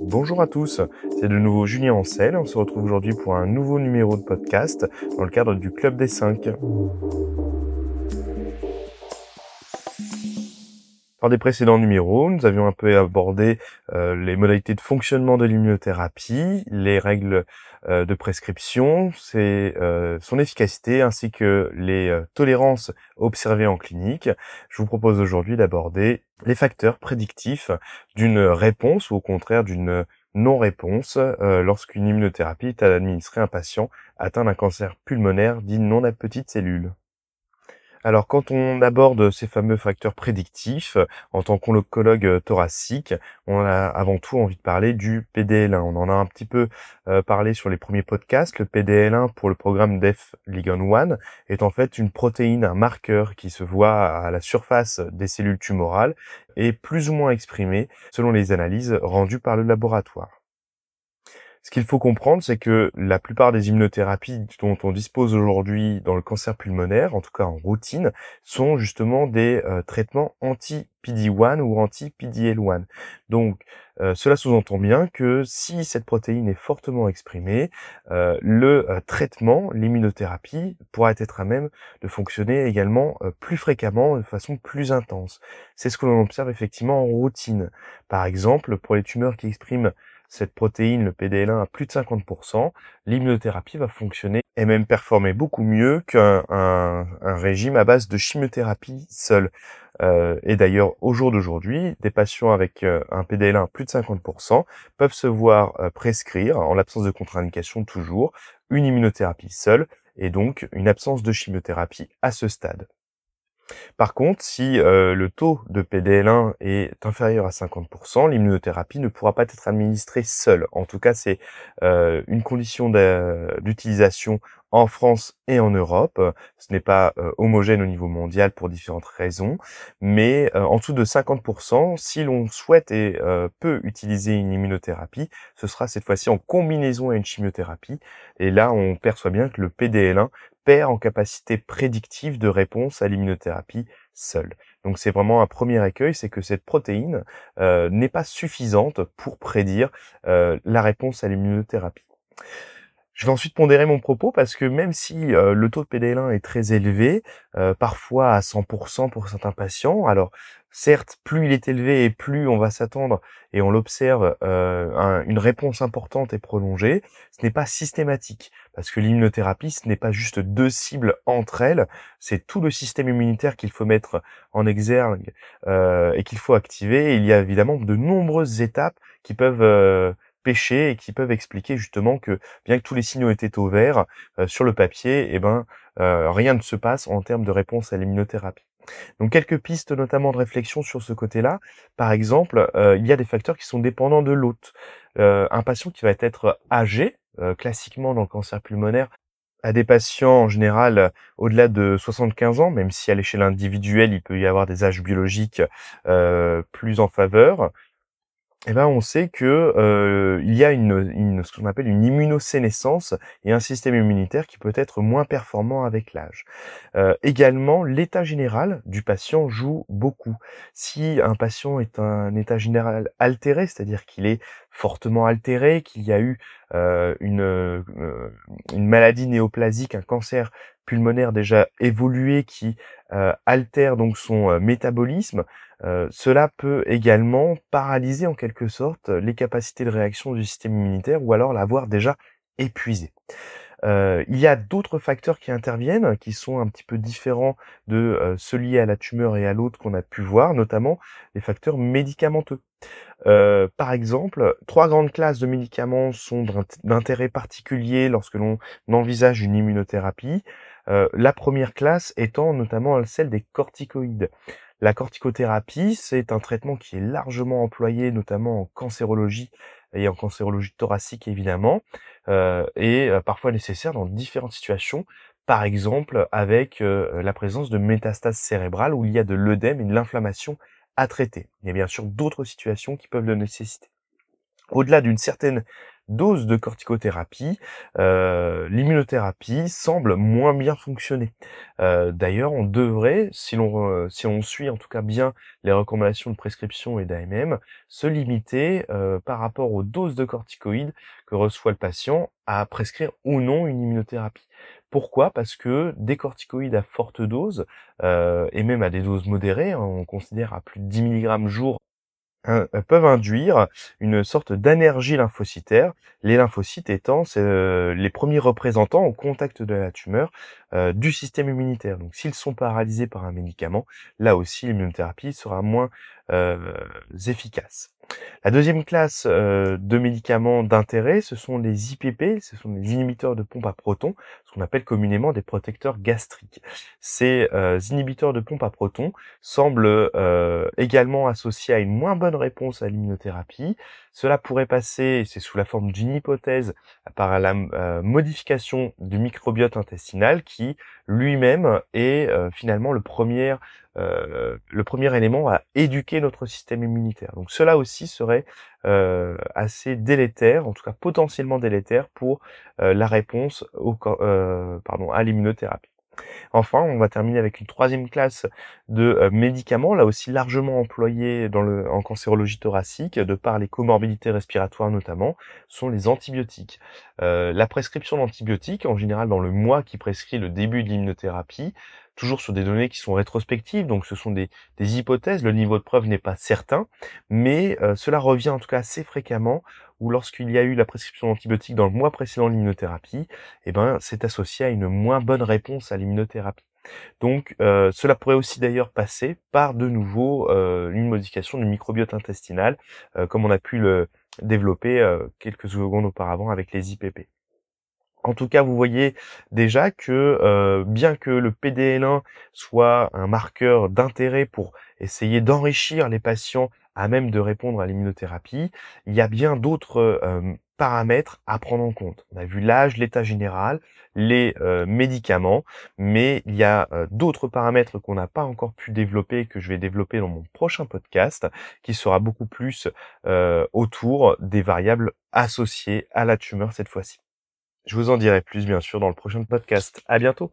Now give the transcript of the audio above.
Bonjour à tous, c'est de nouveau Julien Ancel. On se retrouve aujourd'hui pour un nouveau numéro de podcast dans le cadre du Club des 5. Dans des précédents numéros, nous avions un peu abordé euh, les modalités de fonctionnement de l'immunothérapie, les règles euh, de prescription, euh, son efficacité ainsi que les tolérances observées en clinique. Je vous propose aujourd'hui d'aborder les facteurs prédictifs d'une réponse ou au contraire d'une non-réponse lorsqu'une immunothérapie est administrée à un patient atteint d'un cancer pulmonaire dit non à petites cellules. Alors quand on aborde ces fameux facteurs prédictifs, en tant qu'oncologue euh, thoracique, on a avant tout envie de parler du PDL1. On en a un petit peu euh, parlé sur les premiers podcasts. Le PDL1 pour le programme DEF Ligand 1 est en fait une protéine, un marqueur qui se voit à la surface des cellules tumorales et plus ou moins exprimé selon les analyses rendues par le laboratoire. Ce qu'il faut comprendre, c'est que la plupart des immunothérapies dont on dispose aujourd'hui dans le cancer pulmonaire, en tout cas en routine, sont justement des euh, traitements anti-PD1 ou anti-PDL1. Donc, euh, cela sous-entend bien que si cette protéine est fortement exprimée, euh, le traitement, l'immunothérapie, pourra être à même de fonctionner également plus fréquemment, de façon plus intense. C'est ce que l'on observe effectivement en routine. Par exemple, pour les tumeurs qui expriment cette protéine, le PDL1, à plus de 50%, l'immunothérapie va fonctionner et même performer beaucoup mieux qu'un un, régime à base de chimiothérapie seule. Euh, et d'ailleurs, au jour d'aujourd'hui, des patients avec euh, un PDL1 à plus de 50% peuvent se voir euh, prescrire, en l'absence de contre-indication toujours, une immunothérapie seule et donc une absence de chimiothérapie à ce stade. Par contre, si euh, le taux de PDL1 est inférieur à 50%, l'immunothérapie ne pourra pas être administrée seule. En tout cas, c'est euh, une condition d'utilisation en France et en Europe. Ce n'est pas euh, homogène au niveau mondial pour différentes raisons, mais en dessous de 50%, si l'on souhaite et peut utiliser une immunothérapie, ce sera cette fois-ci en combinaison à une chimiothérapie. Et là, on perçoit bien que le PDL1 en capacité prédictive de réponse à l'immunothérapie seule. Donc c'est vraiment un premier écueil, c'est que cette protéine euh, n'est pas suffisante pour prédire euh, la réponse à l'immunothérapie. Je vais ensuite pondérer mon propos parce que même si euh, le taux de PDL1 est très élevé, parfois à 100% pour certains patients, alors certes, plus il est élevé et plus on va s'attendre et on l'observe une réponse importante et prolongée, ce n'est pas systématique. Parce que l'immunothérapie, ce n'est pas juste deux cibles entre elles, c'est tout le système immunitaire qu'il faut mettre en exergue euh, et qu'il faut activer. il y a évidemment de nombreuses étapes qui peuvent euh, pêcher et qui peuvent expliquer justement que bien que tous les signaux étaient au vert euh, sur le papier, eh ben rien ne se passe en termes de réponse à l'immunothérapie. Donc quelques pistes notamment de réflexion sur ce côté-là. Par exemple, il y a des facteurs qui sont dépendants de l'hôte. un patient qui va être âgé, euh, classiquement dans le cancer pulmonaire à des patients en général euh, au-delà de 75 ans, même si à l'échelle individuelle il peut y avoir des âges biologiques euh, plus en faveur, eh ben on sait que euh, il y a une, ce qu'on appelle une immunosénescence et un système immunitaire qui peut être moins performant avec l'âge. Euh, également, l'état général du patient joue beaucoup. Si un patient est un état général altéré, c'est-à-dire qu'il est fortement altéré, qu'il y a eu euh, une maladie néoplasique, un cancer pulmonaire déjà évolué qui euh, altère donc son métabolisme, cela peut également paralyser en quelque sorte les capacités de réaction du système immunitaire ou alors l'avoir déjà épuisé. Euh, il y a d'autres facteurs qui interviennent, qui sont un petit peu différents de euh, ceux liés à la tumeur et à l'autre qu'on a pu voir, notamment les facteurs médicamenteux. Euh, par exemple, trois grandes classes de médicaments sont d'intérêt particulier lorsque l'on envisage une immunothérapie. La première classe étant notamment celle des corticoïdes. La corticothérapie, c'est un traitement qui est largement employé, notamment en cancérologie et en cancérologie thoracique évidemment, euh, et euh, parfois nécessaire dans différentes situations, par exemple avec euh, la présence de métastases cérébrales où il y a de l'œdème et de l'inflammation à traiter. Il y a bien sûr d'autres situations qui peuvent le nécessiter. Au-delà d'une certaine dose de corticothérapie, euh, l'immunothérapie semble moins bien fonctionner. Euh, d'ailleurs, on devrait, si l'on si on suit en tout cas bien les recommandations de prescription et d'AMM, se limiter par rapport aux doses de corticoïdes que reçoit le patient à prescrire ou non une immunothérapie. Pourquoi? Parce que des corticoïdes à forte dose, et même à des doses modérées, hein, on considère à plus de 10 mg jour euh, peuvent induire une sorte d'énergie lymphocytaire, les lymphocytes étant euh, les premiers représentants au contact de la tumeur euh, du système immunitaire. Donc s'ils sont paralysés par un médicament, là aussi l'immunothérapie sera moins efficace. La deuxième classe euh, de médicaments d'intérêt, ce sont les IPP, ce sont les inhibiteurs de pompe à protons, ce qu'on appelle communément des protecteurs gastriques. Ces euh, inhibiteurs de pompe à protons semblent euh, également associés à une moins bonne réponse à l'immunothérapie. Cela pourrait passer, c'est sous la forme d'une hypothèse, par la modification du microbiote intestinal qui lui-même est finalement le premier euh, le premier élément à éduquer notre système immunitaire. Donc cela aussi serait euh, assez délétère, en tout cas potentiellement délétère pour euh, la réponse à l'immunothérapie. Enfin, on va terminer avec une troisième classe de médicaments, là aussi largement employés en cancérologie thoracique, de par les comorbidités respiratoires notamment, sont les antibiotiques. la prescription d'antibiotiques, en général dans le mois qui prescrit le début de l'immunothérapie, toujours sur des données qui sont rétrospectives, donc ce sont des, hypothèses, le niveau de preuve n'est pas certain, mais euh, cela revient en tout cas assez fréquemment où lorsqu'il y a eu la prescription d'antibiotiques dans le mois précédent de l'immunothérapie, eh ben, c'est associé à une moins bonne réponse à l'immunothérapie. Donc euh, cela pourrait aussi d'ailleurs passer par de nouveau euh, une modification du microbiote intestinal, comme on a pu le développer quelques secondes auparavant avec les IPP. En tout cas, vous voyez déjà que euh, bien que le PDL1 soit un marqueur d'intérêt pour essayer d'enrichir les patients à même de répondre à l'immunothérapie, il y a bien d'autres euh, paramètres à prendre en compte. On a vu l'âge, l'état général, les euh, médicaments, mais il y a d'autres paramètres qu'on n'a pas encore pu développer, que je vais développer dans mon prochain podcast, qui sera beaucoup plus autour des variables associées à la tumeur cette fois-ci. Je vous en dirai plus bien sûr dans le prochain podcast. À bientôt.